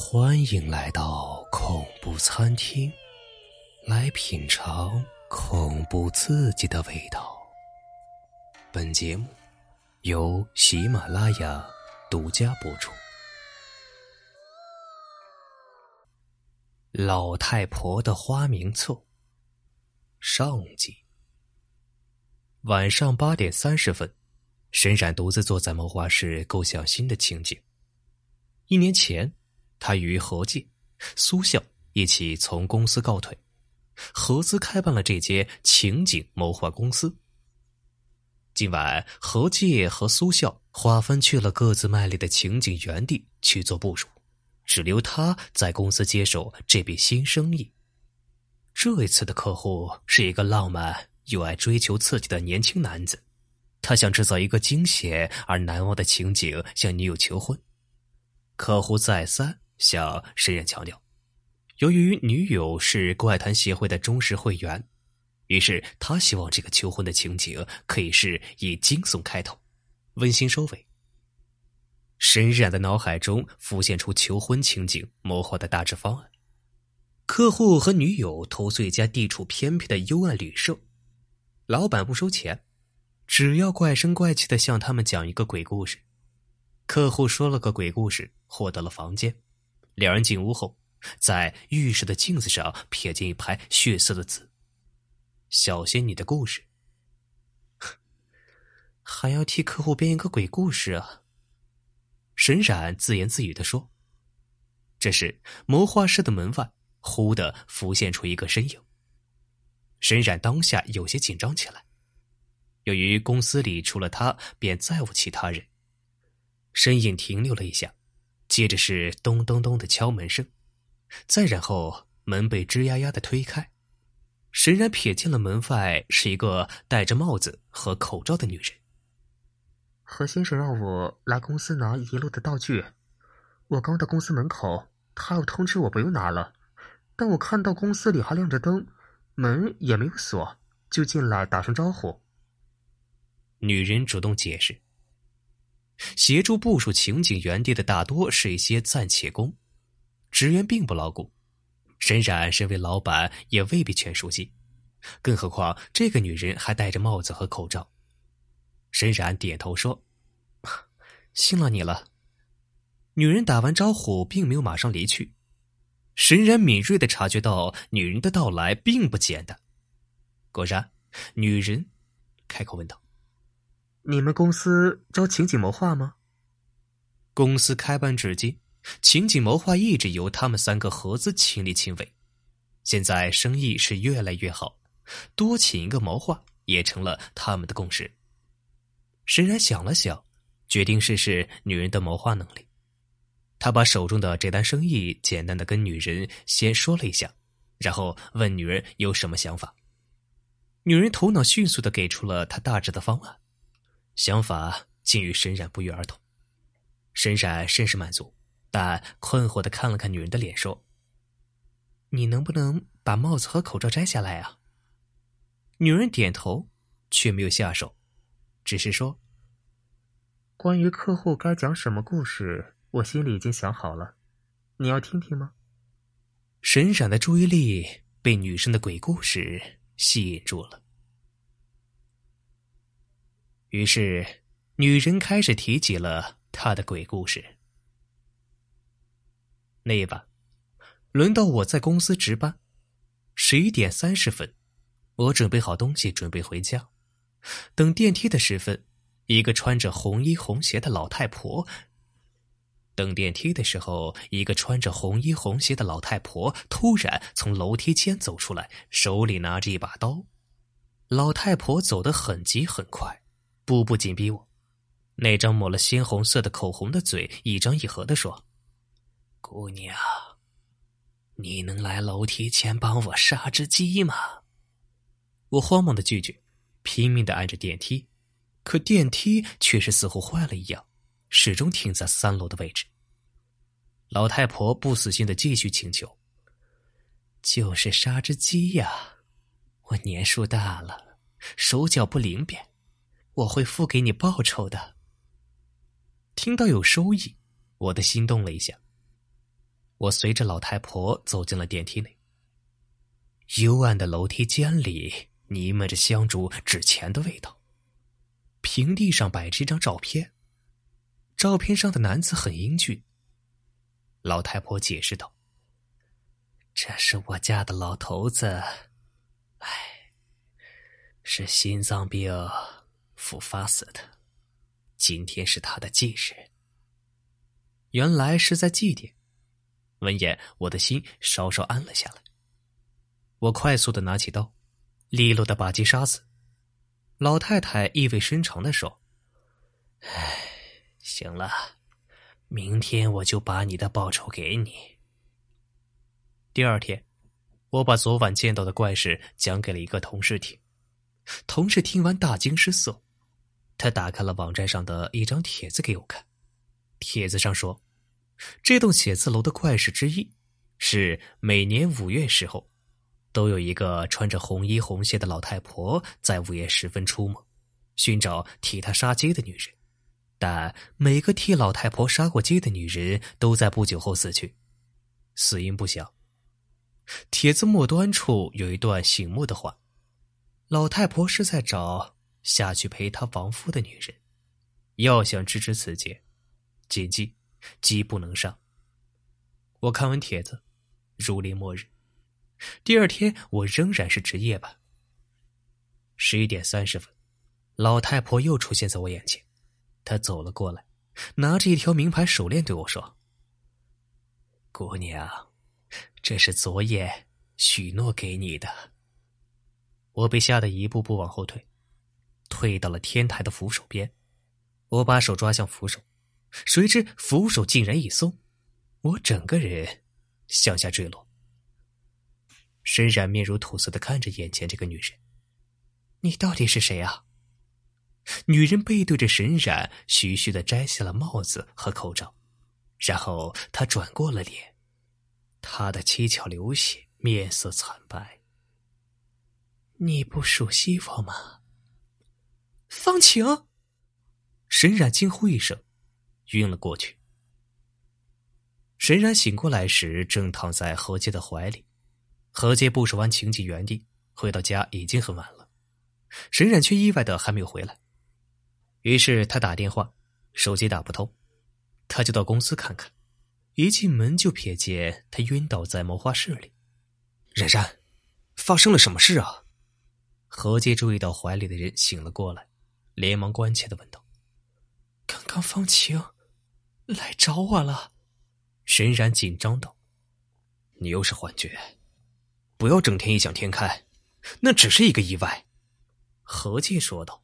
欢迎来到恐怖餐厅，来品尝恐怖刺激的味道。本节目由喜马拉雅独家播出。老太婆的花名册上集。晚上八点三十分，沈冉独自坐在谋划室，构想新的情景。一年前。他与何介、苏笑一起从公司告退，合资开办了这间情景谋划公司。今晚，何介和苏笑划分去了各自卖力的情景园地去做部署，只留他在公司接手这笔新生意。这一次的客户是一个浪漫又爱追求刺激的年轻男子，他想制造一个惊险而难忘的情景，向女友求婚。客户再三。向沈冉强调，由于女友是怪谈协会的忠实会员，于是他希望这个求婚的情景可以是以惊悚开头，温馨收尾。沈冉的脑海中浮现出求婚情景谋划的大致方案：客户和女友投诉一家地处偏僻的幽暗旅社，老板不收钱，只要怪声怪气的向他们讲一个鬼故事。客户说了个鬼故事，获得了房间。两人进屋后，在浴室的镜子上瞥见一排血色的字：“小仙女的故事。”还要替客户编一个鬼故事啊！沈冉自言自语的说。这时，谋划室的门外忽的浮现出一个身影。沈冉当下有些紧张起来，由于公司里除了他便再无其他人，身影停留了一下。接着是咚咚咚的敲门声，再然后门被吱呀呀的推开，沈然瞥见了门外是一个戴着帽子和口罩的女人。何先生让我来公司拿遗漏的道具，我刚到公司门口，他又通知我不用拿了，但我看到公司里还亮着灯，门也没有锁，就进来打声招呼。女人主动解释。协助部署情景原地的大多是一些暂且工，职员并不牢固。沈冉身为老板，也未必全熟悉，更何况这个女人还戴着帽子和口罩。沈冉点头说：“ 信了你了。”女人打完招呼，并没有马上离去。沈冉敏锐的察觉到，女人的到来并不简单。果然，女人开口问道。你们公司招情景谋划吗？公司开办至今，情景谋划一直由他们三个合资亲力亲为。现在生意是越来越好，多请一个谋划也成了他们的共识。沈然想了想，决定试试女人的谋划能力。他把手中的这单生意简单的跟女人先说了一下，然后问女人有什么想法。女人头脑迅速的给出了她大致的方案。想法竟与沈冉不约而同，沈冉甚是满足，但困惑的看了看女人的脸，说：“你能不能把帽子和口罩摘下来啊？”女人点头，却没有下手，只是说：“关于客户该讲什么故事，我心里已经想好了，你要听听吗？”沈冉的注意力被女生的鬼故事吸引住了。于是，女人开始提起了她的鬼故事。那一晚，轮到我在公司值班，十一点三十分，我准备好东西，准备回家。等电梯的时分，一个穿着红衣红鞋的老太婆。等电梯的时候，一个穿着红衣红鞋的老太婆突然从楼梯间走出来，手里拿着一把刀。老太婆走得很急很快。步步紧逼我，那张抹了鲜红色的口红的嘴一张一合的说：“姑娘，你能来楼梯前帮我杀只鸡吗？”我慌忙的拒绝，拼命的按着电梯，可电梯却是似乎坏了一样，始终停在三楼的位置。老太婆不死心的继续请求：“就是杀只鸡呀，我年数大了，手脚不灵便。”我会付给你报酬的。听到有收益，我的心动了一下。我随着老太婆走进了电梯内。幽暗的楼梯间里弥漫着香烛纸钱的味道。平地上摆着一张照片，照片上的男子很英俊。老太婆解释道：“这是我家的老头子，哎，是心脏病复发死的。今天是他的忌日。原来是在祭奠。”闻言，我的心稍稍安了下来。我快速的拿起刀，利落的把鸡杀死。老太太意味深长的说：“哎，行了，明天我就把你的报酬给你。”第二天，我把昨晚见到的怪事讲给了一个同事听。同事听完大惊失色，他打开了网站上的一张帖子给我看。帖子上说，这栋写字楼的怪事之一是每年五月时候。都有一个穿着红衣红鞋的老太婆在午夜时分出没，寻找替她杀鸡的女人，但每个替老太婆杀过鸡的女人都在不久后死去，死因不详。帖子末端处有一段醒目的话：“老太婆是在找下去陪她亡夫的女人，要想知知此节，谨记鸡不能杀。”我看完帖子，如临末日。第二天，我仍然是值夜班。十一点三十分，老太婆又出现在我眼前。她走了过来，拿着一条名牌手链对我说：“姑娘，这是昨夜许诺给你的。”我被吓得一步步往后退，退到了天台的扶手边。我把手抓向扶手，谁知扶手竟然一松，我整个人向下坠落。沈冉面如土色的看着眼前这个女人，你到底是谁啊？女人背对着沈冉，徐徐的摘下了帽子和口罩，然后她转过了脸，她的七窍流血，面色惨白。你不熟悉我吗？方晴！沈冉惊呼一声，晕了过去。沈冉醒过来时，正躺在何洁的怀里。何洁部署完情景原地，回到家已经很晚了，沈冉却意外的还没有回来。于是他打电话，手机打不通，他就到公司看看。一进门就瞥见他晕倒在谋划室里。冉冉，发生了什么事啊？何洁注意到怀里的人醒了过来，连忙关切的问道：“刚刚方晴来找我了。”沈冉紧张道：“你又是幻觉。”不要整天异想天开，那只是一个意外。”何介说道。